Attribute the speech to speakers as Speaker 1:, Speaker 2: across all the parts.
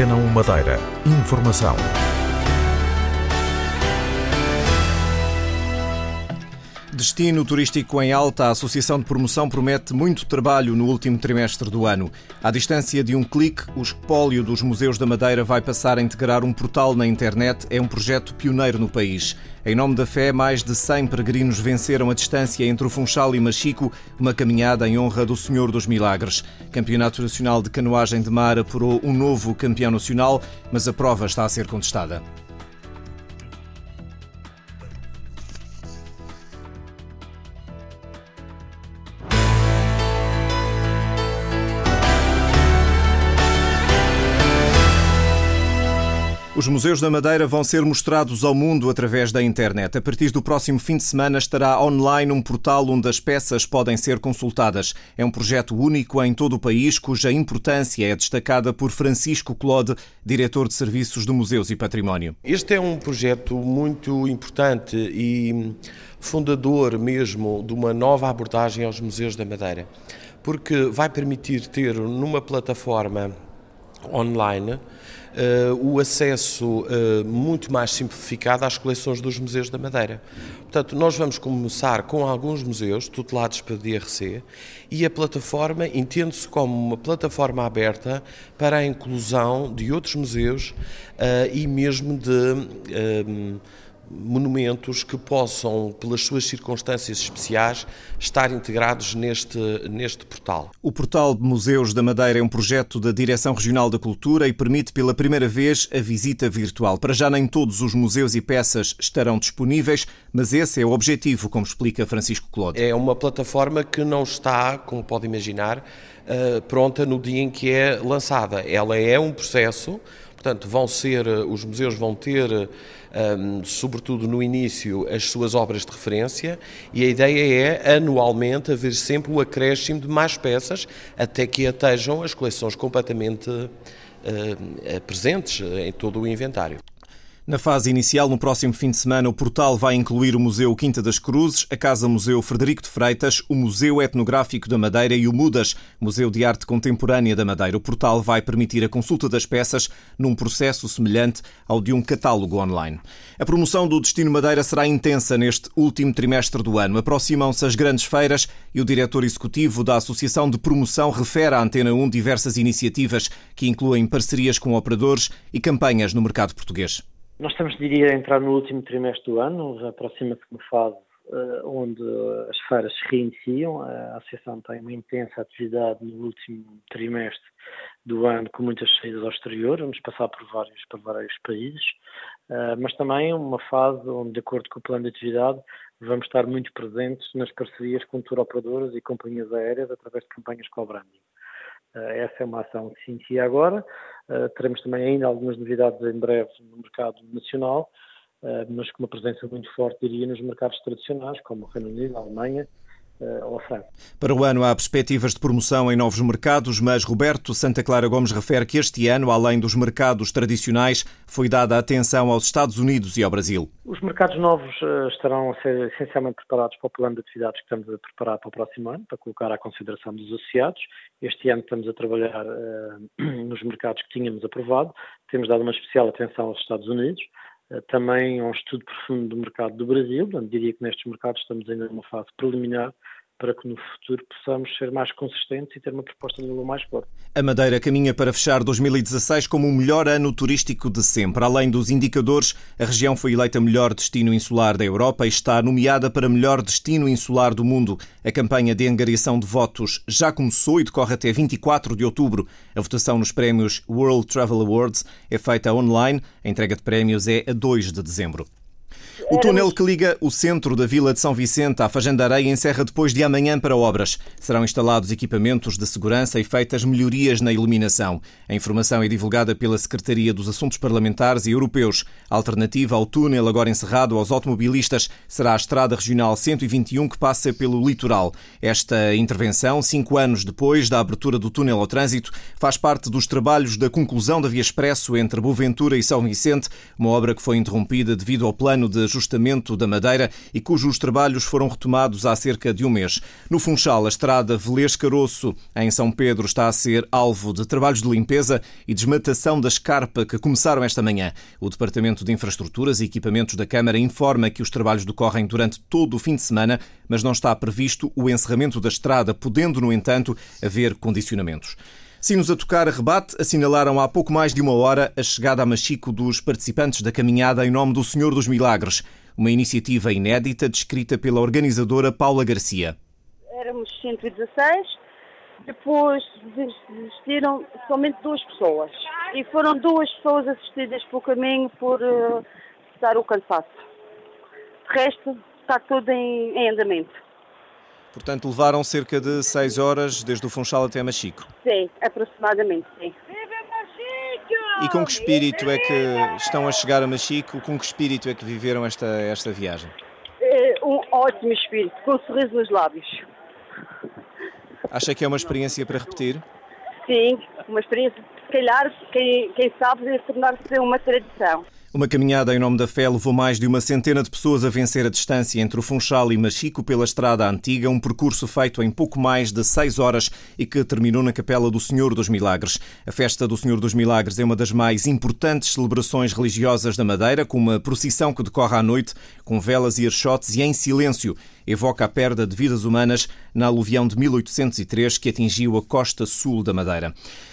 Speaker 1: Antena 1 Madeira. Informação. Destino turístico em alta, a Associação de Promoção promete muito trabalho no último trimestre do ano. À distância de um clique, o espólio dos Museus da Madeira vai passar a integrar um portal na internet. É um projeto pioneiro no país. Em nome da fé, mais de 100 peregrinos venceram a distância entre o Funchal e Machico, uma caminhada em honra do Senhor dos Milagres. Campeonato Nacional de Canoagem de Mar apurou um novo campeão nacional, mas a prova está a ser contestada. Os museus da Madeira vão ser mostrados ao mundo através da internet. A partir do próximo fim de semana estará online um portal onde as peças podem ser consultadas. É um projeto único em todo o país, cuja importância é destacada por Francisco Claude, diretor de Serviços de Museus e Património.
Speaker 2: Este é um projeto muito importante e fundador mesmo de uma nova abordagem aos museus da Madeira, porque vai permitir ter numa plataforma online uh, o acesso uh, muito mais simplificado às coleções dos museus da Madeira. Portanto, nós vamos começar com alguns museus tutelados pela DRC e a plataforma entende-se como uma plataforma aberta para a inclusão de outros museus uh, e mesmo de monumentos que possam, pelas suas circunstâncias especiais, estar integrados neste, neste portal.
Speaker 1: O Portal de Museus da Madeira é um projeto da Direção Regional da Cultura e permite pela primeira vez a visita virtual. Para já nem todos os museus e peças estarão disponíveis, mas esse é o objetivo, como explica Francisco Clode.
Speaker 2: É uma plataforma que não está, como pode imaginar, eh, pronta no dia em que é lançada. Ela é um processo Portanto, vão ser, eh, os museus vão ter, um, ehm, sobretudo no início, as suas obras de referência e a ideia é, anualmente, haver sempre o acréscimo de mais peças até que atejam as coleções completamente uh, presentes em todo o inventário.
Speaker 1: Na fase inicial, no próximo fim de semana, o portal vai incluir o Museu Quinta das Cruzes, a Casa Museu Frederico de Freitas, o Museu Etnográfico da Madeira e o Mudas, Museu de Arte Contemporânea da Madeira. O portal vai permitir a consulta das peças num processo semelhante ao de um catálogo online. A promoção do Destino Madeira será intensa neste último trimestre do ano. Aproximam-se as grandes feiras e o diretor executivo da Associação de Promoção refere à Antena 1 diversas iniciativas que incluem parcerias com operadores e campanhas no mercado português.
Speaker 3: Nós estamos, diria, a entrar no último trimestre do ano, aproxima-se uma fase uh, onde as feiras se reiniciam. A Associação tem uma intensa atividade no último trimestre do ano, com muitas saídas ao exterior, vamos passar por vários, por vários países, uh, mas também uma fase onde, de acordo com o plano de atividade, vamos estar muito presentes nas parcerias com tour operadoras e companhias aéreas através de campanhas com o branding. Uh, essa é uma ação que se inicia agora. Eh, teremos também ainda algumas novidades em breve no mercado nacional, eh, mas com uma presença muito forte, diria, nos mercados tradicionais, como o Reino Unido, a Alemanha, eh,
Speaker 1: Para o ano há perspectivas de promoção em novos mercados, mas Roberto Santa Clara Gomes refere que este ano, além dos mercados tradicionais, foi dada atenção aos Estados Unidos e ao Brasil.
Speaker 3: Os mercados novos eh, estarão a ser essencialmente preparados para o plano de atividades que estamos a preparar para o próximo ano, para colocar à consideração dos associados. Este ano estamos a trabalhar uh, nos mercados que tínhamos aprovado. Temos dado uma especial atenção aos Estados Unidos também um estudo profundo do mercado do Brasil, portanto, diria que nestes mercados estamos ainda numa fase preliminar para que no futuro possamos ser mais consistentes e ter uma proposta de nível mais forte.
Speaker 1: A Madeira caminha para fechar 2016 como o melhor ano turístico de sempre. Além dos indicadores, a região foi eleita melhor destino insular da Europa e está nomeada para melhor destino insular do mundo. A campanha de angariação de votos já começou e decorre até 24 de outubro. A votação nos prémios World Travel Awards é feita online. A entrega de prémios é a 2 de dezembro. O túnel que liga o centro da Vila de São Vicente à Fajanda Areia encerra depois de amanhã para obras. Serão instalados equipamentos de segurança e feitas melhorias na iluminação. A informação é divulgada pela Secretaria dos Assuntos Parlamentares e Europeus. A alternativa ao túnel agora encerrado aos automobilistas será a Estrada Regional 121 que passa pelo litoral. Esta intervenção, cinco anos depois da abertura do túnel ao trânsito, faz parte dos trabalhos da conclusão da Via Expresso entre Boaventura e São Vicente, uma obra que foi interrompida devido ao plano plano de ajustamento da Madeira e cujos trabalhos foram retomados há cerca de um mês. No Funchal, a estrada Velês-Caroço, em São Pedro, está a ser alvo de trabalhos de limpeza e desmatação da escarpa que começaram esta manhã. O Departamento de Infraestruturas e Equipamentos da Câmara informa que os trabalhos decorrem durante todo o fim de semana, mas não está previsto o encerramento da estrada, podendo, no entanto, haver condicionamentos. Sinos a tocar a rebate assinalaram há pouco mais de uma hora a chegada a Machico dos participantes da caminhada em nome do Senhor dos Milagres, uma iniciativa inédita descrita pela organizadora Paula Garcia.
Speaker 4: Éramos 116, depois desistiram somente duas pessoas e foram duas pessoas assistidas pelo caminho por uh, o cansaço. De resto, está tudo em, em andamento.
Speaker 1: Portanto, levaram cerca de 6 horas desde o Funchal até Machico.
Speaker 4: Sim, aproximadamente, sim.
Speaker 1: E com que espírito é que estão a chegar a Machico? Com que espírito é que viveram esta, esta viagem?
Speaker 4: É um ótimo espírito, com um sorriso nos lábios.
Speaker 1: Acha que é uma experiência para repetir?
Speaker 4: Sim, uma experiência, se calhar, quem, quem sabe, tornar-se uma tradição.
Speaker 1: Uma caminhada em nome da fé levou mais de uma centena de pessoas a vencer a distância entre o Funchal e Machico pela estrada antiga, um percurso feito em pouco mais de seis horas e que terminou na Capela do Senhor dos Milagres. A festa do Senhor dos Milagres é uma das mais importantes celebrações religiosas da Madeira, com uma procissão que decorre à noite, com velas e archotes e em silêncio. Evoca a perda de vidas humanas na aluvião de 1803 que atingiu a costa sul da Madeira.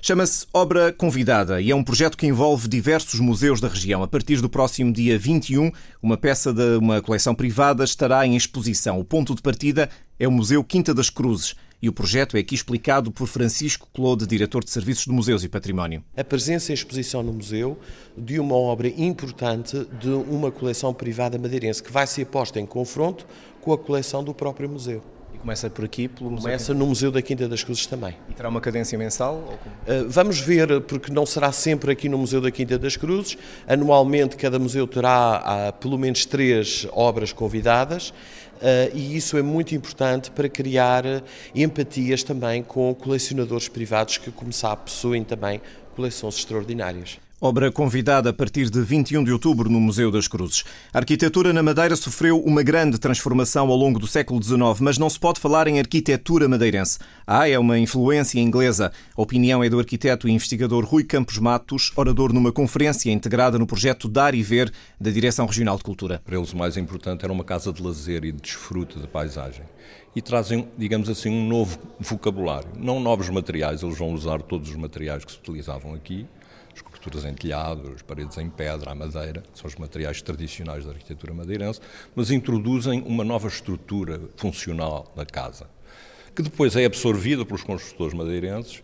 Speaker 1: Chama-se Obra Convidada e é um projeto que envolve diversos museus da região. A partir do próximo dia 21, uma peça de uma coleção privada estará em exposição. O ponto de partida é o Museu Quinta das Cruzes. E o projeto é aqui explicado por Francisco Claude, diretor de Serviços de Museus e Património.
Speaker 2: A presença em exposição no museu de uma obra importante de uma coleção privada madeirense que vai ser posta em confronto com a coleção do próprio museu.
Speaker 1: E começa por aqui, pelo
Speaker 2: Começa no Museu da Quinta das Cruzes também.
Speaker 1: E terá uma cadência mensal?
Speaker 2: Uh, vamos ver, porque não será sempre aqui no Museu da Quinta das Cruzes. Anualmente, cada museu terá uh, pelo menos três obras convidadas. Uh, e isso é muito importante para criar empatias também com colecionadores privados que, como sabe, possuem também coleções extraordinárias.
Speaker 1: Obra convidada a partir de 21 de outubro no Museu das Cruzes. A arquitetura na Madeira sofreu uma grande transformação ao longo do século XIX, mas não se pode falar em arquitetura madeirense. Ah, é uma influência inglesa. A opinião é do arquiteto e investigador Rui Campos Matos, orador numa conferência integrada no projeto Dar e Ver da Direção Regional de Cultura.
Speaker 5: Para eles o mais importante era uma casa de lazer e de desfrute de paisagem. E trazem, digamos assim, um novo vocabulário. Não novos materiais, eles vão usar todos os materiais que se utilizavam aqui, esculturas em telhado, paredes em pedra, a madeira, são os materiais tradicionais da arquitetura madeirense, mas introduzem uma nova estrutura funcional na casa, que depois é absorvida pelos construtores madeirenses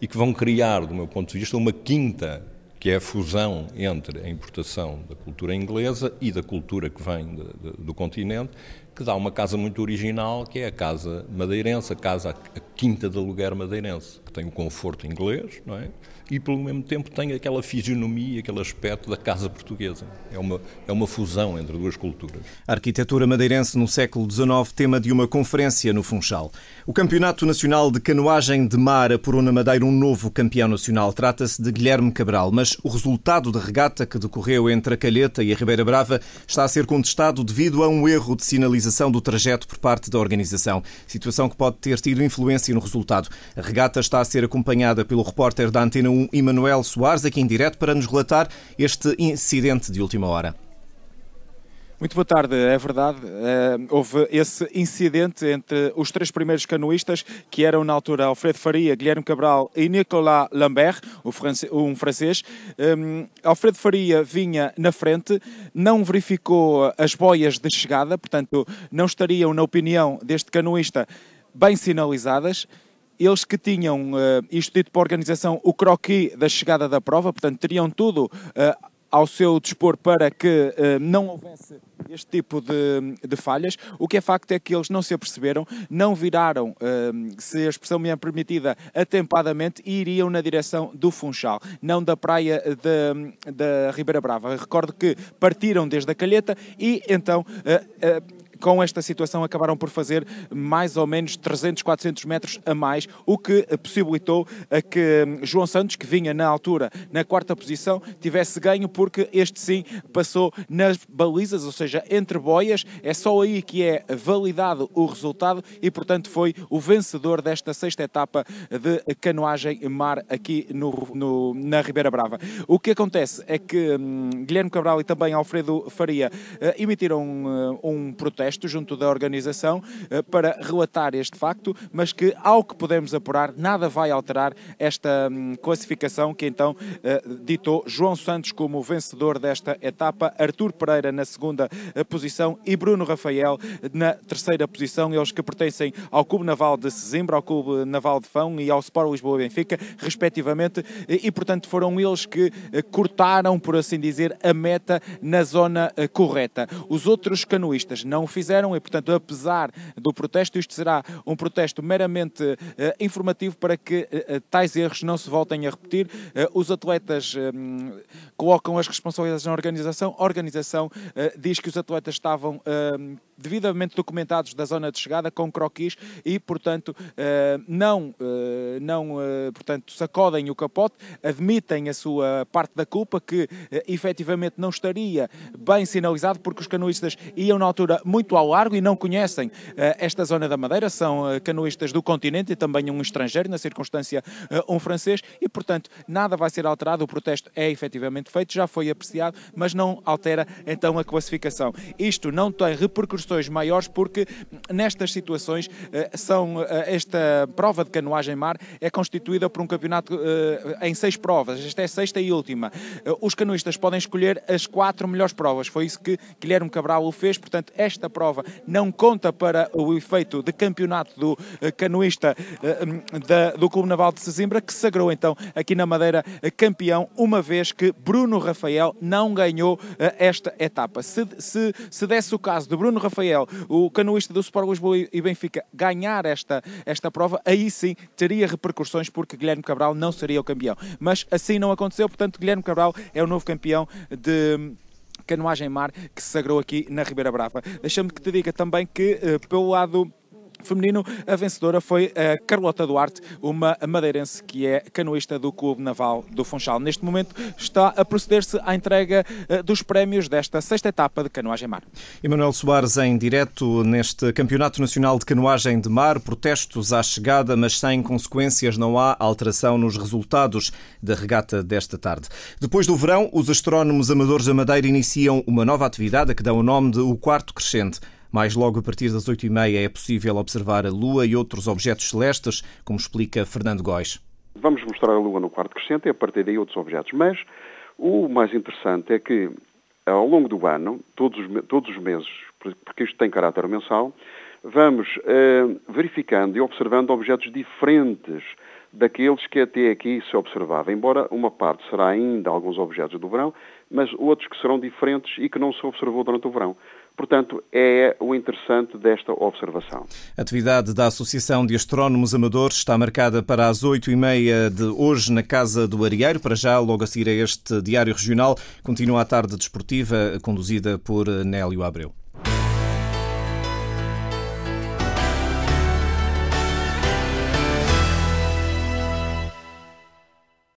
Speaker 5: e que vão criar, do meu ponto de vista, uma quinta que é a fusão entre a importação da cultura inglesa e da cultura que vem de, de, do continente, que dá uma casa muito original, que é a casa madeirense, a casa, a quinta de aluguer madeirense, que tem o conforto inglês, não é? e, pelo mesmo tempo, tem aquela fisionomia, aquele aspecto da casa portuguesa. É uma, é uma fusão entre duas culturas.
Speaker 1: A arquitetura madeirense no século XIX, tema de uma conferência no Funchal. O Campeonato Nacional de Canoagem de Mar apurou na Madeira um novo campeão nacional. Trata-se de Guilherme Cabral, mas o resultado da regata que decorreu entre a Calheta e a Ribeira Brava está a ser contestado devido a um erro de sinalização do trajeto por parte da organização. Situação que pode ter tido influência no resultado. A regata está a ser acompanhada pelo repórter da Antena 1, Emanuel Soares, aqui em direto, para nos relatar este incidente de última hora.
Speaker 6: Muito boa tarde, é verdade. Eh, houve esse incidente entre os três primeiros canoístas, que eram na altura Alfredo Faria, Guilherme Cabral e Nicolas Lambert, um francês. Um, Alfredo Faria vinha na frente, não verificou as boias de chegada, portanto, não estariam, na opinião deste canoísta, bem sinalizadas eles que tinham, uh, isto dito para a organização, o croquis da chegada da prova, portanto, teriam tudo uh, ao seu dispor para que não houvesse este tipo de, de, falhas. O que é facto é que eles não se aperceberam, não viraram, uh, se a expressão me é permitida, atempadamente e iriam na direção do Funchal, não da praia da Ribeira Brava. Recordo que partiram desde a Calheta e então uh, com esta situação acabaram por fazer mais ou menos 300, 400 metros a mais, o que possibilitou a que hum, João Santos, que vinha na altura na quarta posição, tivesse ganho porque este sim passou nas balizas, ou seja, entre boias, é só aí que é validado o resultado e, portanto, foi o vencedor desta sexta etapa de canoagem mar aqui no, no, na Ribeira Brava. O que acontece é que hum, Guilherme Cabral e também Alfredo Faria uh, emitiram uh, um protesto junto da organização uh, para relatar este facto, mas que, ao que podemos apurar, nada vai alterar esta um, classificação que então ditou João Santos como vencedor desta etapa, Artur Pereira na segunda posição e Bruno Rafael na terceira posição, eles que pertencem ao Clube Naval de Sesimbra, ao Clube Naval de Fão e ao Sport Lisboa Benfica, respectivamente, e portanto foram eles que cortaram, por assim dizer, a meta na zona correta. Os outros canoístas não fizeram e, portanto, apesar do protesto, isto será um protesto meramente uh, informativo para que uh, tais erros não se voltem a repetir. Os atletas um, colocam as responsabilidades na organização, a organização diz que os atletas estavam devidamente documentados da zona de chegada com croquis e, portanto, não, não portanto, sacodem o capote, admitem a sua parte da culpa, que efetivamente não estaria bem sinalizado, porque os canoístas iam na altura muito ao largo e não conhecem esta zona da Madeira, são canoístas do continente e também um estrangeiro, na circunstância um francês, e, portanto, nada vai ser alterado, o protesto é efetivamente feito, já foi apreciado, mas não altera então a classificação. Isto não tem repercussões maiores, porque nestas situações eh, são eh, esta prova de canoagem mar é constituída por um campeonato eh, em seis provas. Esta é a sexta e última. Os canoístas podem escolher as quatro melhores provas. Foi isso que Guilherme Cabral o fez. Portanto, esta prova não conta para o efeito de campeonato do canoísta do Clube Naval de Sesimbra, que sagrou então aqui na Madeira campeão, uma vez que Bruno Rafael não ganhou esta etapa. Se, se, se desse o caso de Bruno Rafael o canoísta do Sport Lisboa e Benfica, ganhar esta, esta prova, aí sim teria repercussões porque Guilherme Cabral não seria o campeão. Mas assim não aconteceu, portanto, Guilherme Cabral é o novo campeão de canoagem mar que se sagrou aqui na Ribeira Brava. Deixa-me que te diga também que, eh, pelo lado feminino, a vencedora foi a Carlota Duarte, uma madeirense que é canoísta do Clube Naval do Funchal. Neste momento está a proceder-se à entrega eh, dos prémios desta sexta etapa de canoagem mar.
Speaker 1: Emanuel Soares em direto neste Campeonato Nacional de Canoagem de Mar, protestos à chegada, mas sem consequências, não há alteração nos resultados da regata desta tarde. Depois do verão, os astrónomos amadores da Madeira iniciam uma nova atividade a que dá o nome de O Quarto Crescente. Mais logo, a partir das 8h30, é possível observar a Lua e outros objetos celestes, como explica Fernando Góis.
Speaker 7: Vamos mostrar a Lua no quarto crescente e a partir daí outros objetos. Mas o mais interessante é que, ao longo do ano, todos os, todos os meses, porque isto tem caráter mensal, vamos uh, verificando e observando objetos diferentes daqueles que até aqui se observava, embora uma parte será ainda alguns objetos do verão, mas outros que serão diferentes e que não se observou durante o verão. Portanto, é o interessante desta observação.
Speaker 1: A atividade da Associação de Astrónomos Amadores está marcada para as oito e meia de hoje na Casa do Arieiro. Para já, logo a seguir a este Diário Regional, continua a tarde desportiva conduzida por Nélio Abreu.